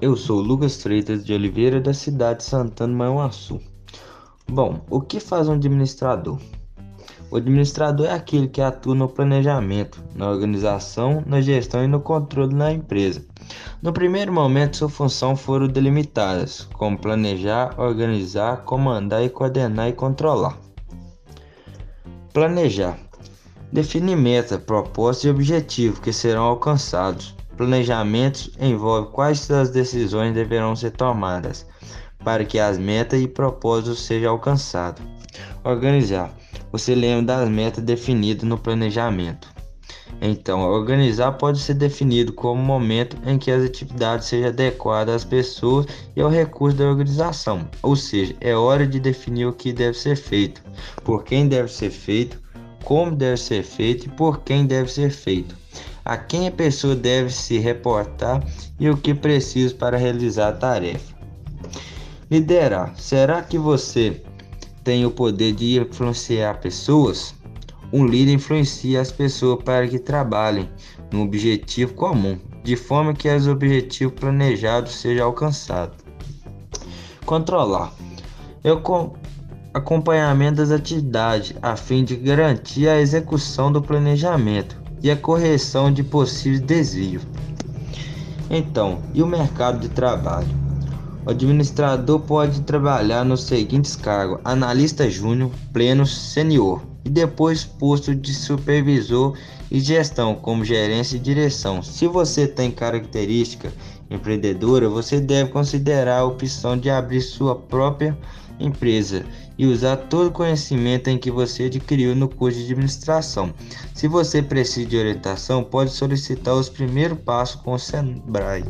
Eu sou Lucas Freitas de Oliveira, da cidade de Santana, Manhuaçu. Bom, o que faz um administrador? O administrador é aquele que atua no planejamento, na organização, na gestão e no controle da empresa. No primeiro momento, sua função foram delimitadas, como planejar, organizar, comandar e coordenar e controlar. Planejar. Definir meta, propósito e objetivo que serão alcançados. Planejamentos envolve quais das decisões deverão ser tomadas para que as metas e propósitos sejam alcançados. Organizar. Você lembra das metas definidas no planejamento. Então, organizar pode ser definido como o momento em que as atividades sejam adequadas às pessoas e ao recurso da organização. Ou seja, é hora de definir o que deve ser feito, por quem deve ser feito, como deve ser feito e por quem deve ser feito, a quem a pessoa deve se reportar e o que precisa para realizar a tarefa. Liderar. Será que você tem o poder de influenciar pessoas? Um líder influencia as pessoas para que trabalhem no objetivo comum, de forma que os objetivos planejados sejam alcançados. Controlar. Eu acompanhamento das atividades a fim de garantir a execução do planejamento e a correção de possíveis desvios. Então, e o mercado de trabalho? O administrador pode trabalhar nos seguintes cargos: analista júnior, pleno, senior e depois posto de supervisor e gestão, como gerência e direção. Se você tem característica empreendedora, você deve considerar a opção de abrir sua própria empresa e usar todo o conhecimento em que você adquiriu no curso de administração. Se você precisa de orientação, pode solicitar os primeiros passos com o Sebrae.